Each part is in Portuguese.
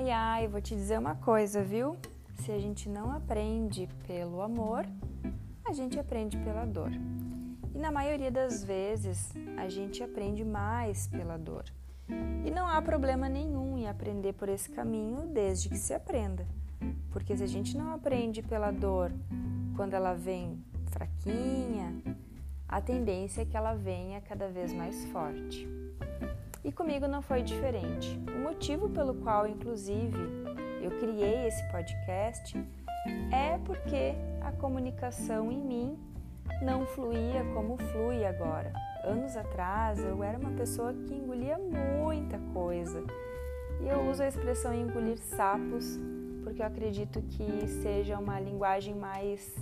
Ai, ai, vou te dizer uma coisa, viu? Se a gente não aprende pelo amor, a gente aprende pela dor. E na maioria das vezes, a gente aprende mais pela dor. E não há problema nenhum em aprender por esse caminho desde que se aprenda. Porque se a gente não aprende pela dor quando ela vem fraquinha, a tendência é que ela venha cada vez mais forte. E comigo não foi diferente. O motivo pelo qual, inclusive, eu criei esse podcast é porque a comunicação em mim não fluía como flui agora. Anos atrás eu era uma pessoa que engolia muita coisa. E eu uso a expressão engolir sapos porque eu acredito que seja uma linguagem mais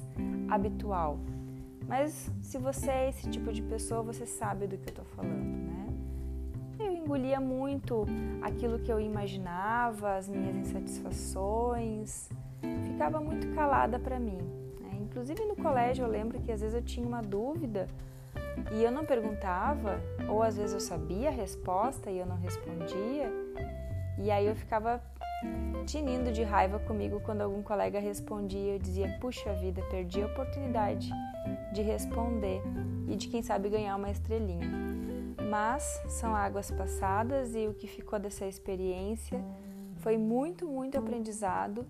habitual. Mas se você é esse tipo de pessoa, você sabe do que eu estou falando, né? Eu engolia muito aquilo que eu imaginava, as minhas insatisfações, ficava muito calada para mim. Né? Inclusive no colégio eu lembro que às vezes eu tinha uma dúvida e eu não perguntava, ou às vezes eu sabia a resposta e eu não respondia, e aí eu ficava tinindo de raiva comigo quando algum colega respondia. Eu dizia: Puxa vida, perdi a oportunidade de responder e de quem sabe ganhar uma estrelinha. Mas são águas passadas e o que ficou dessa experiência foi muito, muito aprendizado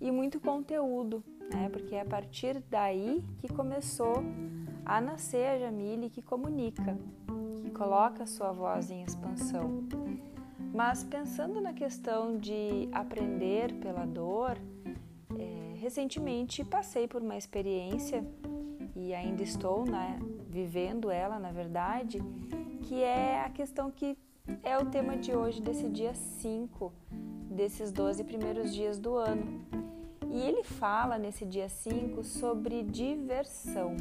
e muito conteúdo, né? Porque é a partir daí que começou a nascer a Jamile que comunica, que coloca a sua voz em expansão. Mas pensando na questão de aprender pela dor, é, recentemente passei por uma experiência e ainda estou né, vivendo ela, na verdade, que é a questão que é o tema de hoje, desse dia 5, desses 12 primeiros dias do ano. E ele fala nesse dia 5 sobre diversão.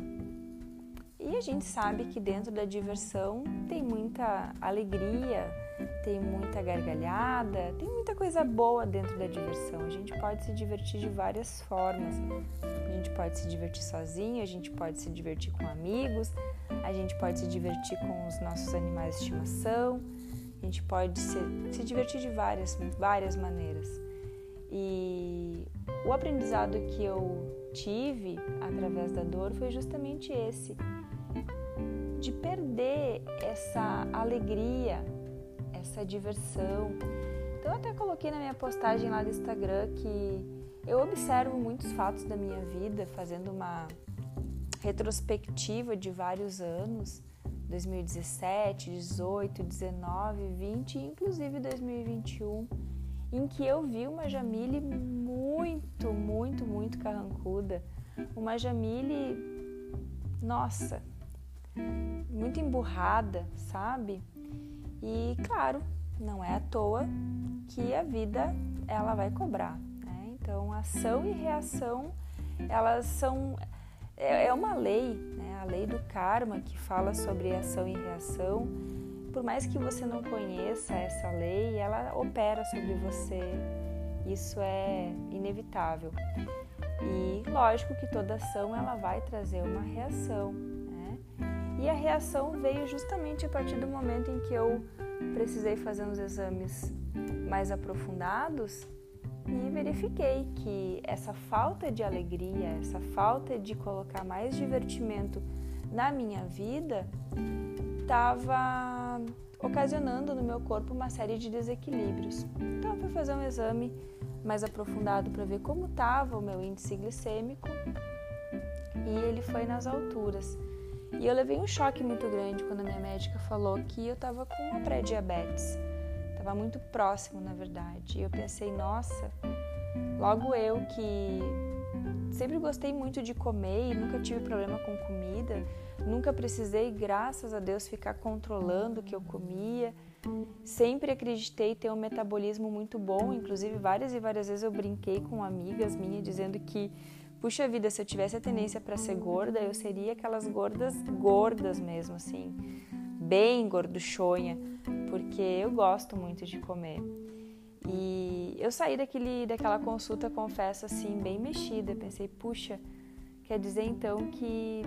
E a gente sabe que dentro da diversão tem muita alegria, tem muita gargalhada, tem muita coisa boa dentro da diversão. A gente pode se divertir de várias formas. A gente pode se divertir sozinho, a gente pode se divertir com amigos, a gente pode se divertir com os nossos animais de estimação, a gente pode se, se divertir de várias, várias maneiras. E o aprendizado que eu tive através da dor foi justamente esse de perder essa alegria essa diversão. Então, eu até coloquei na minha postagem lá do Instagram que eu observo muitos fatos da minha vida, fazendo uma retrospectiva de vários anos 2017, 18, 19, 20 e inclusive 2021 em que eu vi uma Jamile muito, muito, muito carrancuda, uma Jamile, nossa, muito emburrada, sabe? E claro, não é à toa que a vida ela vai cobrar. Né? Então, ação e reação elas são é, é uma lei, né? a lei do karma que fala sobre ação e reação. Por mais que você não conheça essa lei, ela opera sobre você. Isso é inevitável. E lógico que toda ação ela vai trazer uma reação. E a reação veio justamente a partir do momento em que eu precisei fazer uns exames mais aprofundados e verifiquei que essa falta de alegria, essa falta de colocar mais divertimento na minha vida estava ocasionando no meu corpo uma série de desequilíbrios. Então eu fui fazer um exame mais aprofundado para ver como estava o meu índice glicêmico e ele foi nas alturas. E eu levei um choque muito grande quando a minha médica falou que eu estava com uma pré-diabetes. Estava muito próximo, na verdade. E eu pensei, nossa, logo eu que sempre gostei muito de comer e nunca tive problema com comida, nunca precisei, graças a Deus, ficar controlando o que eu comia. Sempre acreditei ter um metabolismo muito bom, inclusive várias e várias vezes eu brinquei com amigas minhas dizendo que puxa vida, se eu tivesse a tendência para ser gorda, eu seria aquelas gordas gordas mesmo, assim, bem gorduchonha, porque eu gosto muito de comer. E eu saí daquele, daquela consulta, confesso, assim, bem mexida. Pensei, puxa, quer dizer então que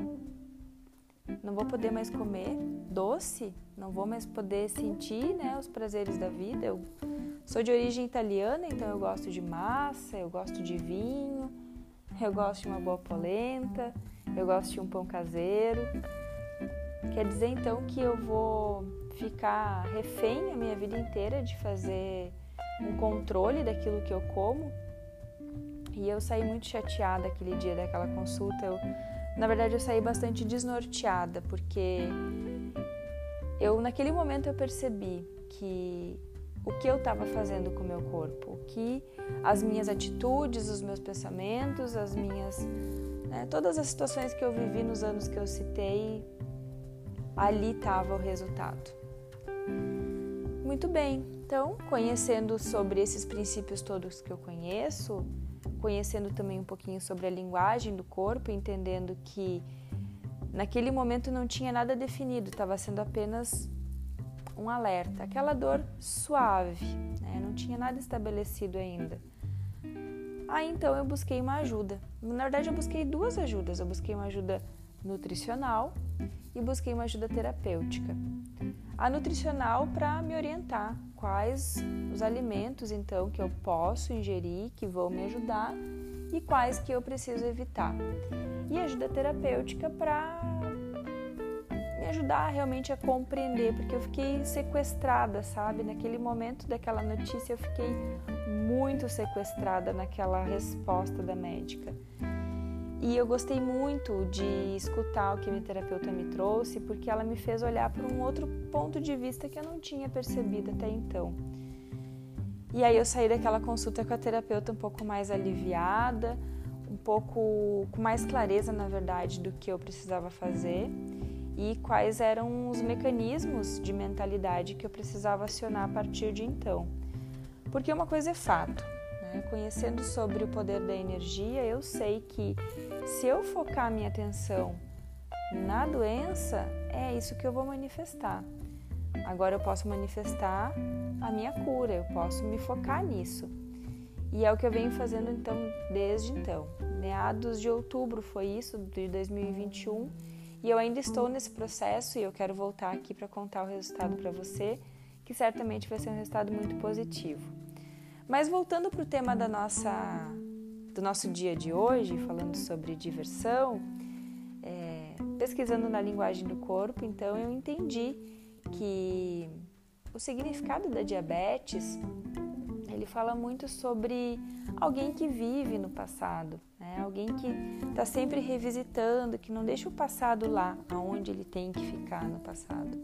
não vou poder mais comer doce, não vou mais poder sentir né, os prazeres da vida. Eu Sou de origem italiana, então eu gosto de massa, eu gosto de vinho, eu gosto de uma boa polenta, eu gosto de um pão caseiro. Quer dizer então que eu vou ficar refém a minha vida inteira de fazer um controle daquilo que eu como? E eu saí muito chateada aquele dia daquela consulta. Eu, na verdade, eu saí bastante desnorteada, porque eu naquele momento eu percebi que o que eu estava fazendo com o meu corpo, o que as minhas atitudes, os meus pensamentos, as minhas, né, todas as situações que eu vivi nos anos que eu citei, ali estava o resultado. Muito bem, então, conhecendo sobre esses princípios todos que eu conheço, conhecendo também um pouquinho sobre a linguagem do corpo, entendendo que naquele momento não tinha nada definido, estava sendo apenas um alerta, aquela dor suave, né? não tinha nada estabelecido ainda. Aí então eu busquei uma ajuda. Na verdade, eu busquei duas ajudas. Eu busquei uma ajuda nutricional e busquei uma ajuda terapêutica. A nutricional para me orientar quais os alimentos então que eu posso ingerir que vão me ajudar e quais que eu preciso evitar. E ajuda terapêutica para ajudar realmente a compreender, porque eu fiquei sequestrada, sabe? Naquele momento daquela notícia, eu fiquei muito sequestrada naquela resposta da médica. E eu gostei muito de escutar o que a minha terapeuta me trouxe, porque ela me fez olhar para um outro ponto de vista que eu não tinha percebido até então. E aí eu saí daquela consulta com a terapeuta um pouco mais aliviada, um pouco com mais clareza, na verdade, do que eu precisava fazer e quais eram os mecanismos de mentalidade que eu precisava acionar a partir de então. Porque uma coisa é fato, né? conhecendo sobre o poder da energia, eu sei que se eu focar minha atenção na doença, é isso que eu vou manifestar. Agora eu posso manifestar a minha cura, eu posso me focar nisso. E é o que eu venho fazendo então desde então. Meados de outubro foi isso, de 2021 e eu ainda estou nesse processo e eu quero voltar aqui para contar o resultado para você, que certamente vai ser um resultado muito positivo. Mas voltando para o tema da nossa, do nosso dia de hoje, falando sobre diversão, é, pesquisando na linguagem do corpo, então eu entendi que o significado da diabetes ele fala muito sobre alguém que vive no passado, né? alguém que está sempre revisitando, que não deixa o passado lá, aonde ele tem que ficar no passado,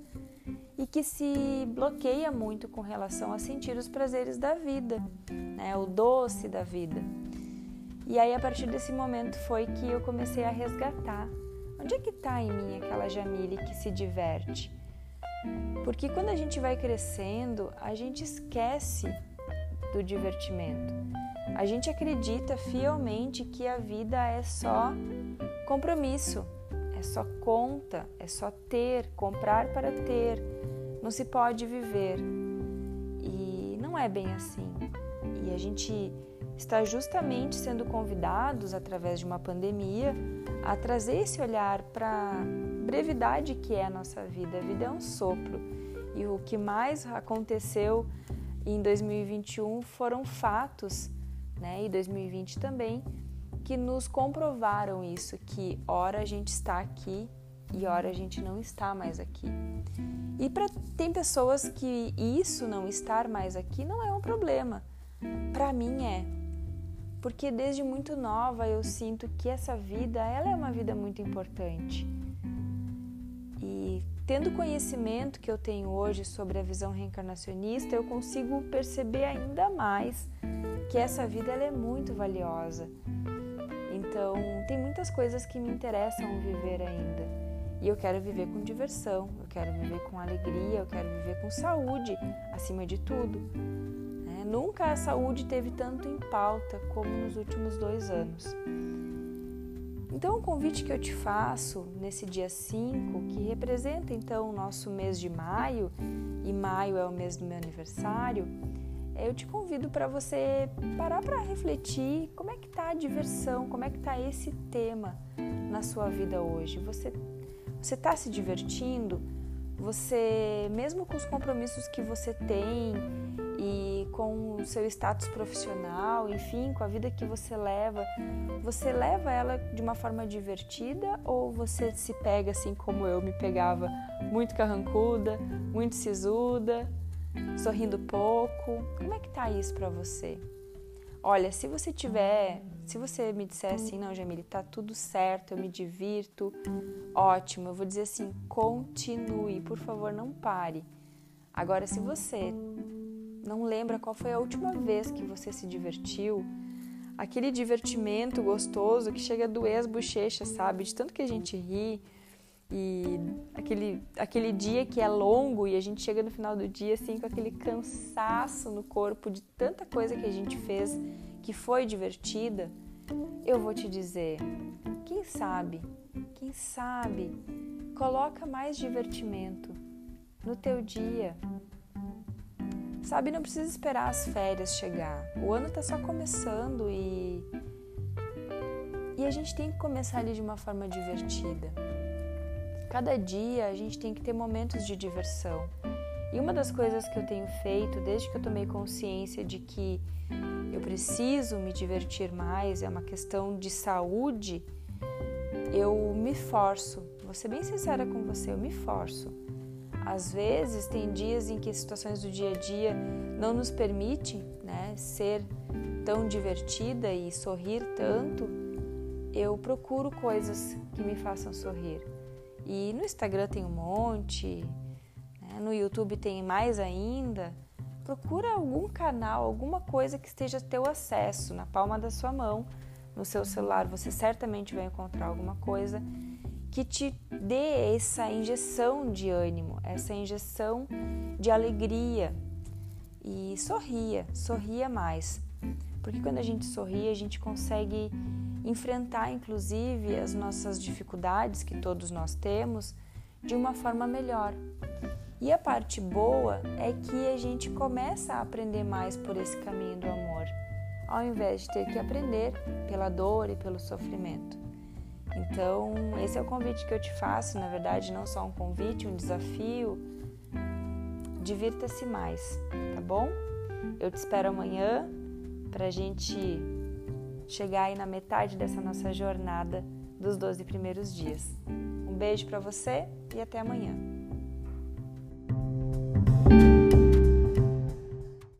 e que se bloqueia muito com relação a sentir os prazeres da vida, né? o doce da vida. E aí, a partir desse momento, foi que eu comecei a resgatar. Onde é que está em mim aquela Jamile que se diverte? Porque quando a gente vai crescendo, a gente esquece do divertimento. A gente acredita fielmente que a vida é só compromisso, é só conta, é só ter, comprar para ter. Não se pode viver. E não é bem assim. E a gente está justamente sendo convidados através de uma pandemia a trazer esse olhar para a brevidade que é a nossa vida. A vida é um sopro. E o que mais aconteceu em 2021 foram fatos, né, e 2020 também, que nos comprovaram isso, que ora a gente está aqui e ora a gente não está mais aqui. E para tem pessoas que isso não estar mais aqui não é um problema. Para mim é. Porque desde muito nova eu sinto que essa vida, ela é uma vida muito importante. E Tendo o conhecimento que eu tenho hoje sobre a visão reencarnacionista, eu consigo perceber ainda mais que essa vida ela é muito valiosa. Então, tem muitas coisas que me interessam viver ainda. E eu quero viver com diversão, eu quero viver com alegria, eu quero viver com saúde, acima de tudo. É, nunca a saúde teve tanto em pauta como nos últimos dois anos. Então, o convite que eu te faço nesse dia 5, que representa então o nosso mês de maio, e maio é o mês do meu aniversário, eu te convido para você parar para refletir como é que está a diversão, como é que está esse tema na sua vida hoje. Você você está se divertindo? Você, mesmo com os compromissos que você tem e com o seu status profissional, enfim, com a vida que você leva, você leva ela de uma forma divertida ou você se pega assim como eu me pegava, muito carrancuda, muito sisuda, sorrindo pouco? Como é que tá isso para você? Olha, se você tiver, se você me disser assim, não, Jamile, tá tudo certo, eu me divirto, ótimo. Eu vou dizer assim, continue, por favor, não pare. Agora, se você não lembra qual foi a última vez que você se divertiu, aquele divertimento gostoso que chega a doer as bochechas, sabe? De tanto que a gente ri e aquele, aquele dia que é longo e a gente chega no final do dia assim com aquele cansaço no corpo de tanta coisa que a gente fez que foi divertida, eu vou te dizer, quem sabe, quem sabe, coloca mais divertimento no teu dia, Sabe, não precisa esperar as férias chegar. O ano tá só começando e e a gente tem que começar ali de uma forma divertida. Cada dia a gente tem que ter momentos de diversão. E uma das coisas que eu tenho feito desde que eu tomei consciência de que eu preciso me divertir mais, é uma questão de saúde, eu me forço. Vou ser bem sincera com você, eu me forço às vezes tem dias em que situações do dia a dia não nos permite né, ser tão divertida e sorrir tanto. Eu procuro coisas que me façam sorrir. E no Instagram tem um monte, né, no YouTube tem mais ainda. Procura algum canal, alguma coisa que esteja a teu acesso na palma da sua mão, no seu celular. Você certamente vai encontrar alguma coisa que te dê essa injeção de ânimo, essa injeção de alegria. E sorria, sorria mais. Porque quando a gente sorri, a gente consegue enfrentar, inclusive, as nossas dificuldades que todos nós temos de uma forma melhor. E a parte boa é que a gente começa a aprender mais por esse caminho do amor, ao invés de ter que aprender pela dor e pelo sofrimento. Então, esse é o convite que eu te faço, na verdade, não só um convite, um desafio. Divirta-se mais, tá bom? Eu te espero amanhã para a gente chegar aí na metade dessa nossa jornada dos 12 primeiros dias. Um beijo para você e até amanhã.